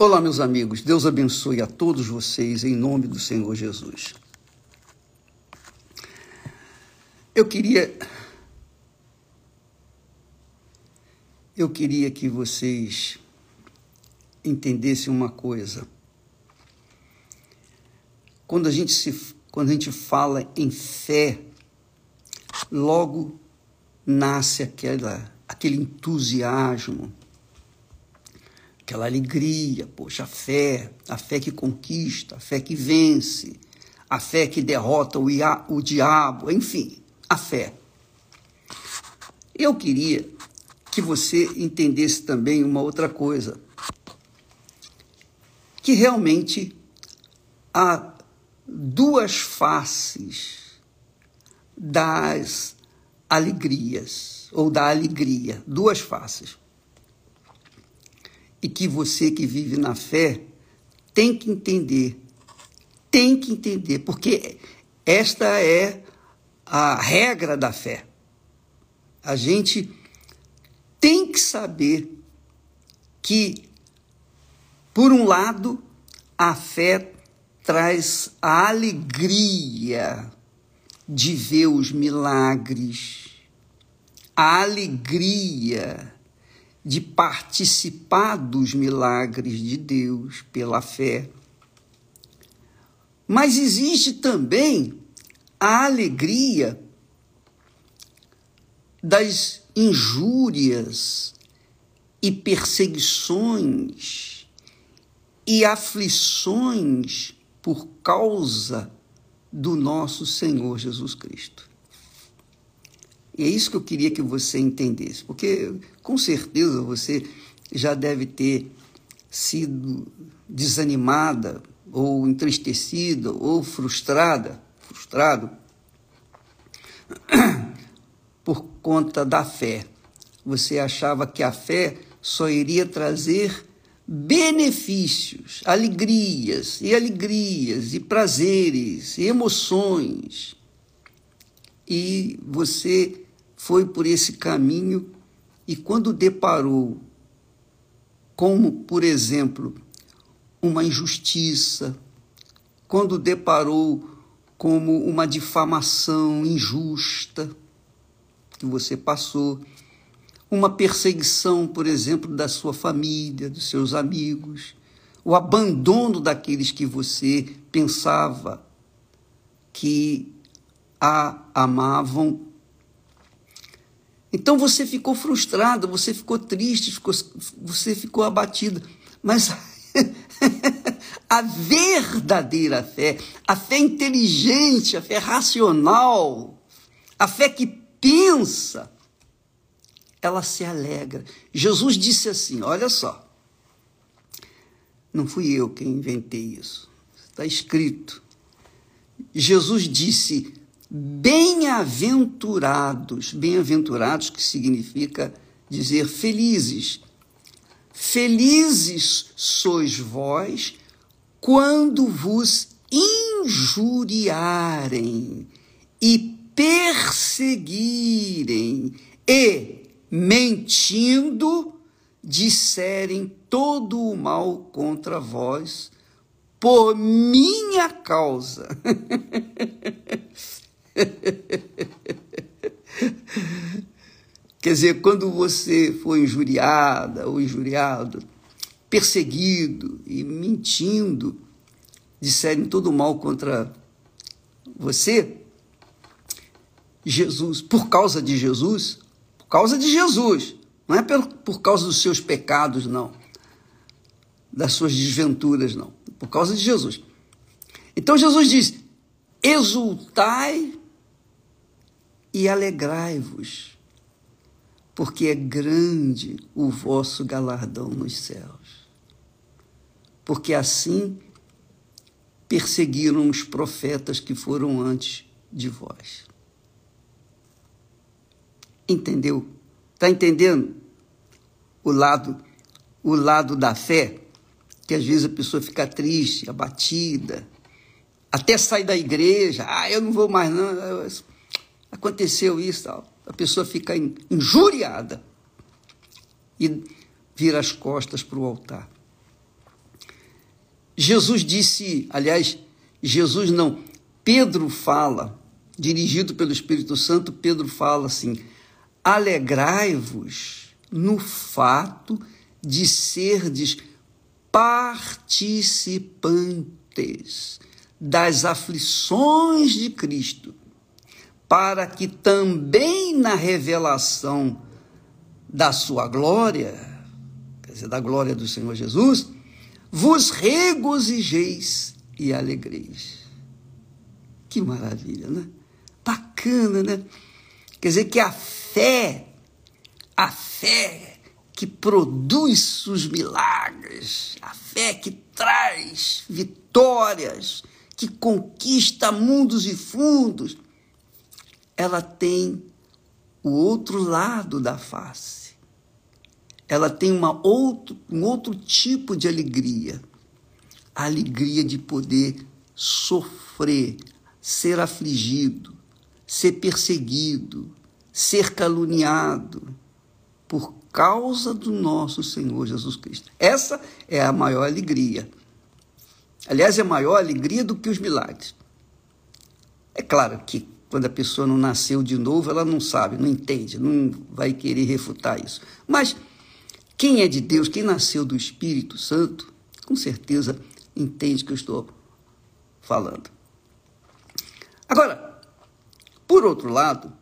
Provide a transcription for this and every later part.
Olá, meus amigos. Deus abençoe a todos vocês em nome do Senhor Jesus. Eu queria eu queria que vocês entendessem uma coisa. Quando a gente se quando a gente fala em fé, logo nasce aquela aquele entusiasmo, aquela alegria, poxa, a fé, a fé que conquista, a fé que vence, a fé que derrota o, ia, o diabo, enfim, a fé. Eu queria que você entendesse também uma outra coisa, que realmente há duas faces das alegrias, ou da alegria, duas faces e que você que vive na fé tem que entender. Tem que entender, porque esta é a regra da fé. A gente tem que saber que, por um lado, a fé traz a alegria de ver os milagres, a alegria de participar dos milagres de Deus pela fé. Mas existe também a alegria das injúrias e perseguições e aflições por causa do nosso Senhor Jesus Cristo. E é isso que eu queria que você entendesse, porque com certeza você já deve ter sido desanimada ou entristecida ou frustrada, frustrado por conta da fé. Você achava que a fé só iria trazer benefícios, alegrias e alegrias e prazeres e emoções. E você foi por esse caminho e quando deparou como, por exemplo, uma injustiça, quando deparou como uma difamação injusta que você passou, uma perseguição, por exemplo, da sua família, dos seus amigos, o abandono daqueles que você pensava que a amavam então você ficou frustrado, você ficou triste, ficou, você ficou abatido. Mas a verdadeira fé, a fé inteligente, a fé racional, a fé que pensa, ela se alegra. Jesus disse assim: olha só, não fui eu quem inventei isso, está escrito. Jesus disse: Bem-aventurados, bem-aventurados que significa dizer felizes. Felizes sois vós quando vos injuriarem e perseguirem e, mentindo, disserem todo o mal contra vós por minha causa. Quer dizer, quando você foi injuriada ou injuriado, perseguido e mentindo, disserem todo mal contra você, Jesus, por causa de Jesus, por causa de Jesus, não é por, causa dos seus pecados, não, das suas desventuras, não, por causa de Jesus. Então Jesus diz: exultai e alegrai-vos, porque é grande o vosso galardão nos céus. Porque assim perseguiram os profetas que foram antes de vós. Entendeu? Está entendendo o lado o lado da fé? Que às vezes a pessoa fica triste, abatida, até sai da igreja, ah, eu não vou mais não aconteceu isso, tal. a pessoa fica injuriada e vira as costas para o altar. Jesus disse, aliás, Jesus não, Pedro fala, dirigido pelo Espírito Santo, Pedro fala assim: alegrai-vos no fato de serdes participantes das aflições de Cristo, para que também na revelação da sua glória, quer dizer, da glória do Senhor Jesus, vos regozijeis e alegreis. Que maravilha, né? Bacana, né? Quer dizer que a fé, a fé que produz os milagres, a fé que traz vitórias, que conquista mundos e fundos, ela tem o outro lado da face. Ela tem uma outro, um outro tipo de alegria. A alegria de poder sofrer, ser afligido, ser perseguido, ser caluniado por causa do nosso Senhor Jesus Cristo. Essa é a maior alegria. Aliás, é maior alegria do que os milagres. É claro que quando a pessoa não nasceu de novo, ela não sabe, não entende, não vai querer refutar isso. Mas quem é de Deus, quem nasceu do Espírito Santo, com certeza entende o que eu estou falando. Agora, por outro lado,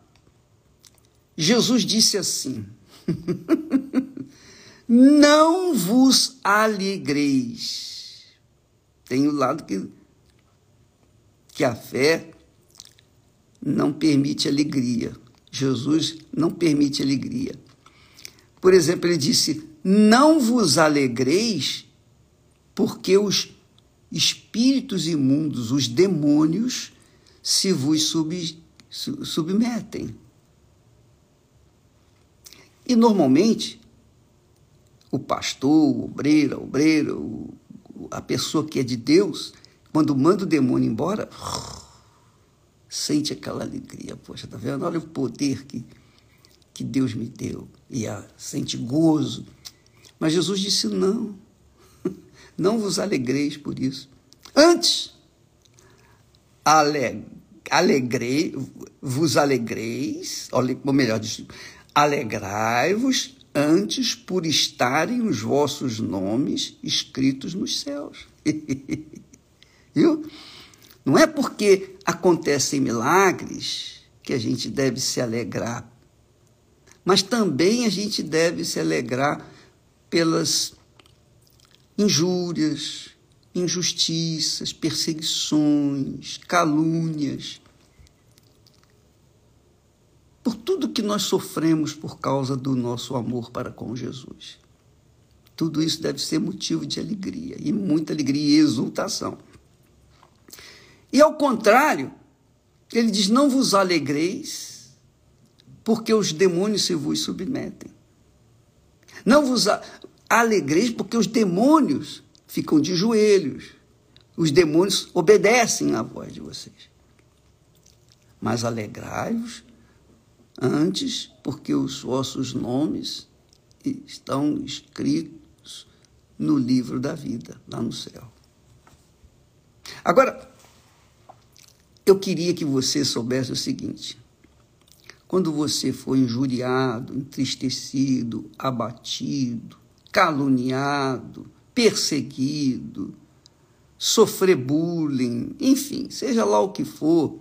Jesus disse assim: Não vos alegreis. Tem o lado que, que a fé não permite alegria. Jesus não permite alegria. Por exemplo, ele disse: Não vos alegreis, porque os espíritos imundos, os demônios, se vos sub, submetem. E normalmente, o pastor, o obreiro, a obreira, a pessoa que é de Deus, quando manda o demônio embora, sente aquela alegria. Poxa, tá vendo? Olha o poder que, que Deus me deu. E a, sente gozo. Mas Jesus disse: não, não vos alegreis por isso. Antes, ale, alegrei, vos alegreis, ou melhor, alegrai-vos antes por estarem os vossos nomes escritos nos céus. Viu? Não é porque acontecem milagres que a gente deve se alegrar, mas também a gente deve se alegrar pelas injúrias, injustiças, perseguições, calúnias, por tudo que nós sofremos por causa do nosso amor para com Jesus. Tudo isso deve ser motivo de alegria, e muita alegria e exultação. E ao contrário, ele diz: Não vos alegreis, porque os demônios se vos submetem. Não vos alegreis, porque os demônios ficam de joelhos. Os demônios obedecem à voz de vocês. Mas alegrai-vos antes, porque os vossos nomes estão escritos no livro da vida, lá no céu. Agora, eu queria que você soubesse o seguinte: quando você for injuriado, entristecido, abatido, caluniado, perseguido, sofrer bullying, enfim, seja lá o que for,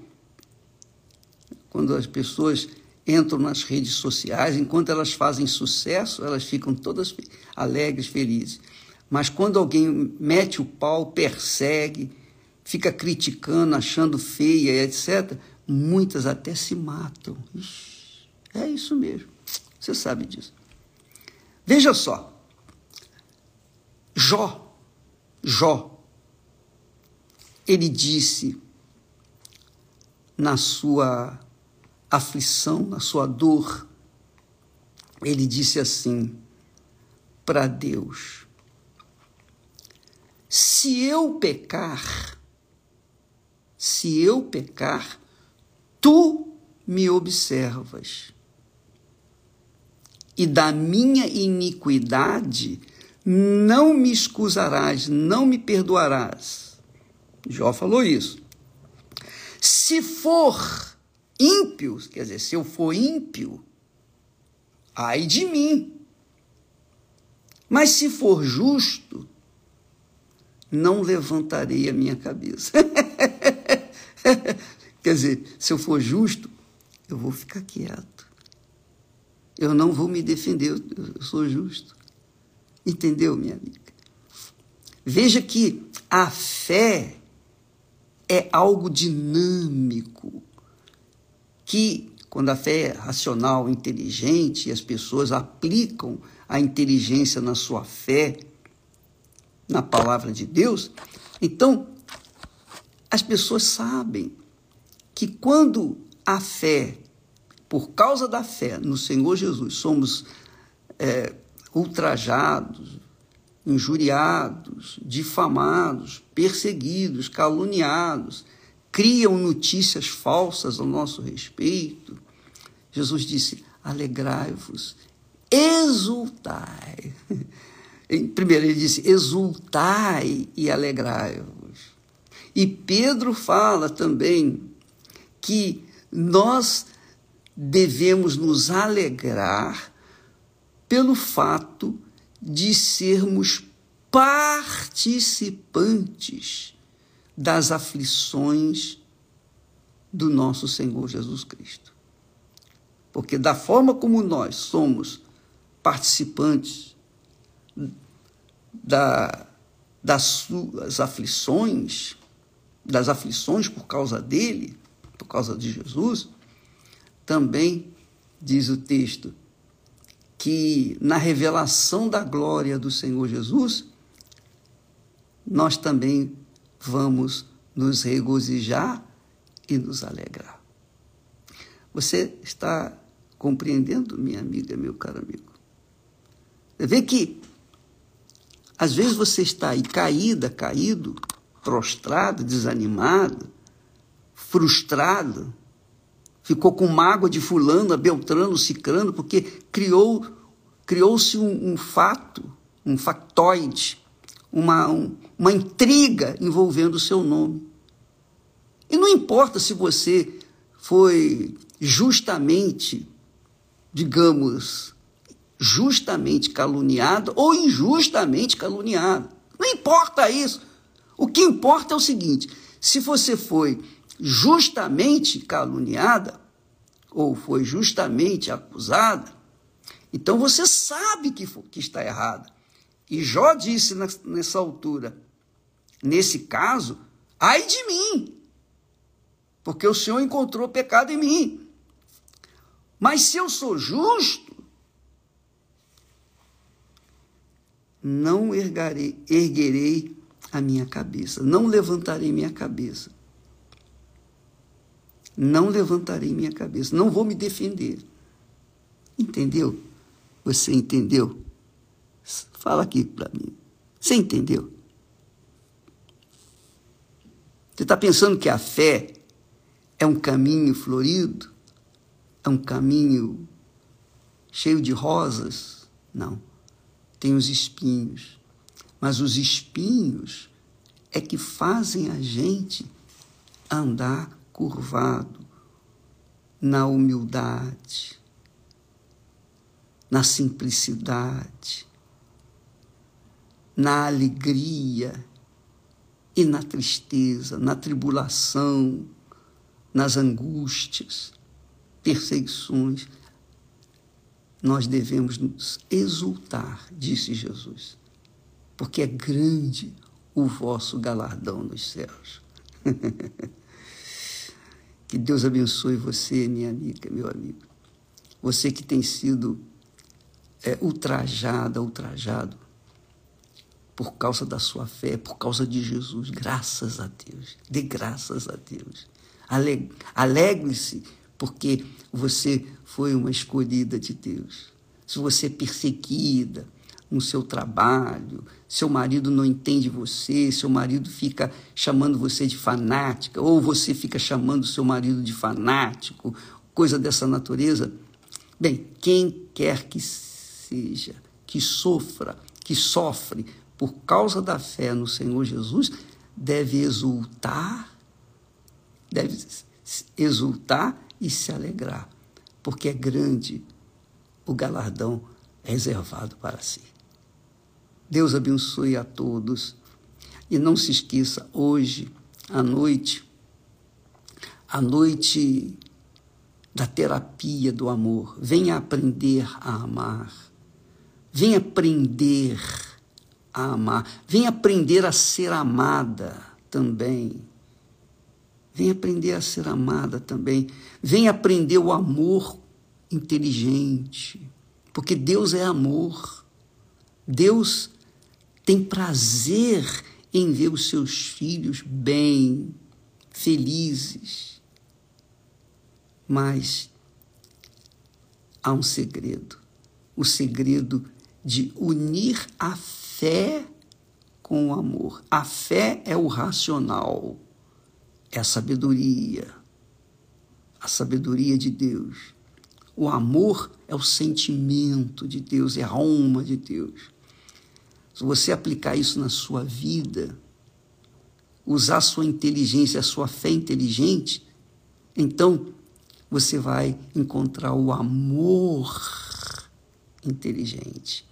quando as pessoas entram nas redes sociais, enquanto elas fazem sucesso, elas ficam todas alegres, felizes. Mas quando alguém mete o pau, persegue, fica criticando, achando feia, etc., muitas até se matam. É isso mesmo. Você sabe disso. Veja só. Jó, Jó, ele disse na sua aflição, na sua dor, ele disse assim para Deus: Se eu pecar, se eu pecar, tu me observas. E da minha iniquidade não me excusarás, não me perdoarás. Jó falou isso. Se for ímpio, quer dizer, se eu for ímpio, ai de mim. Mas se for justo, não levantarei a minha cabeça. Quer dizer, se eu for justo, eu vou ficar quieto. Eu não vou me defender, eu sou justo. Entendeu, minha amiga? Veja que a fé é algo dinâmico, que quando a fé é racional, inteligente, e as pessoas aplicam a inteligência na sua fé, na palavra de Deus, então as pessoas sabem que quando a fé, por causa da fé no Senhor Jesus, somos é, ultrajados, injuriados, difamados, perseguidos, caluniados, criam notícias falsas ao nosso respeito. Jesus disse: alegrai-vos, exultai. Primeiro, ele disse: exultai e alegrai-vos. E Pedro fala também que nós devemos nos alegrar pelo fato de sermos participantes das aflições do nosso Senhor Jesus Cristo. Porque da forma como nós somos participantes da, das suas aflições, das aflições por causa dele, por causa de Jesus, também diz o texto que na revelação da glória do Senhor Jesus, nós também vamos nos regozijar e nos alegrar. Você está compreendendo, minha amiga, meu caro amigo? Você vê que às vezes você está aí caída, caído, prostrado, desanimado, frustrado, ficou com mágoa de fulano, beltrano, cicrano, porque criou criou-se um, um, fato, um factoide, uma, um, uma intriga envolvendo o seu nome. E não importa se você foi justamente, digamos, justamente caluniado ou injustamente caluniado. Não importa isso. O que importa é o seguinte: se você foi justamente caluniada ou foi justamente acusada, então você sabe que, que está errada. E Jó disse nessa altura, nesse caso, ai de mim, porque o Senhor encontrou pecado em mim. Mas se eu sou justo, não ergarei, erguerei a minha cabeça, não levantarei minha cabeça. Não levantarei minha cabeça, não vou me defender. Entendeu? Você entendeu? Fala aqui para mim. Você entendeu? Você está pensando que a fé é um caminho florido? É um caminho cheio de rosas? Não. Tem os espinhos. Mas os espinhos é que fazem a gente andar curvado na humildade, na simplicidade, na alegria e na tristeza, na tribulação, nas angústias, perseguições. Nós devemos nos exultar, disse Jesus, porque é grande o vosso galardão nos céus. que Deus abençoe você, minha amiga, meu amigo. Você que tem sido é, ultrajada, ultrajado por causa da sua fé, por causa de Jesus. Graças a Deus. Dê graças a Deus. Alegre-se, porque você foi uma escolhida de Deus. Se você é perseguida no seu trabalho, seu marido não entende você, seu marido fica chamando você de fanática, ou você fica chamando seu marido de fanático, coisa dessa natureza. Bem, quem quer que seja, que sofra, que sofre por causa da fé no Senhor Jesus deve exultar, deve exultar e se alegrar, porque é grande o galardão reservado para si. Deus abençoe a todos. E não se esqueça, hoje, à noite, a noite da terapia do amor. Venha aprender a amar. Venha aprender a amar. Venha aprender a ser amada também. Venha aprender a ser amada também. Venha aprender o amor inteligente. Porque Deus é amor. Deus tem prazer em ver os seus filhos bem, felizes. Mas há um segredo: o segredo de unir a fé com o amor. A fé é o racional, é a sabedoria, a sabedoria de Deus. O amor é o sentimento de Deus, é a alma de Deus. Se você aplicar isso na sua vida, usar a sua inteligência, a sua fé inteligente, então você vai encontrar o amor inteligente.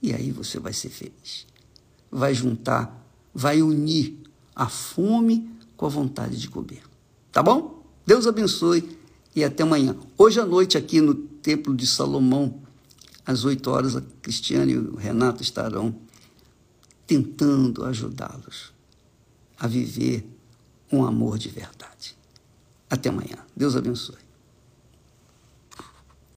E aí você vai ser feliz. Vai juntar, vai unir a fome com a vontade de comer. Tá bom? Deus abençoe e até amanhã. Hoje à noite, aqui no Templo de Salomão, às 8 horas, a Cristiane e o Renato estarão tentando ajudá-los a viver um amor de verdade. Até amanhã. Deus abençoe.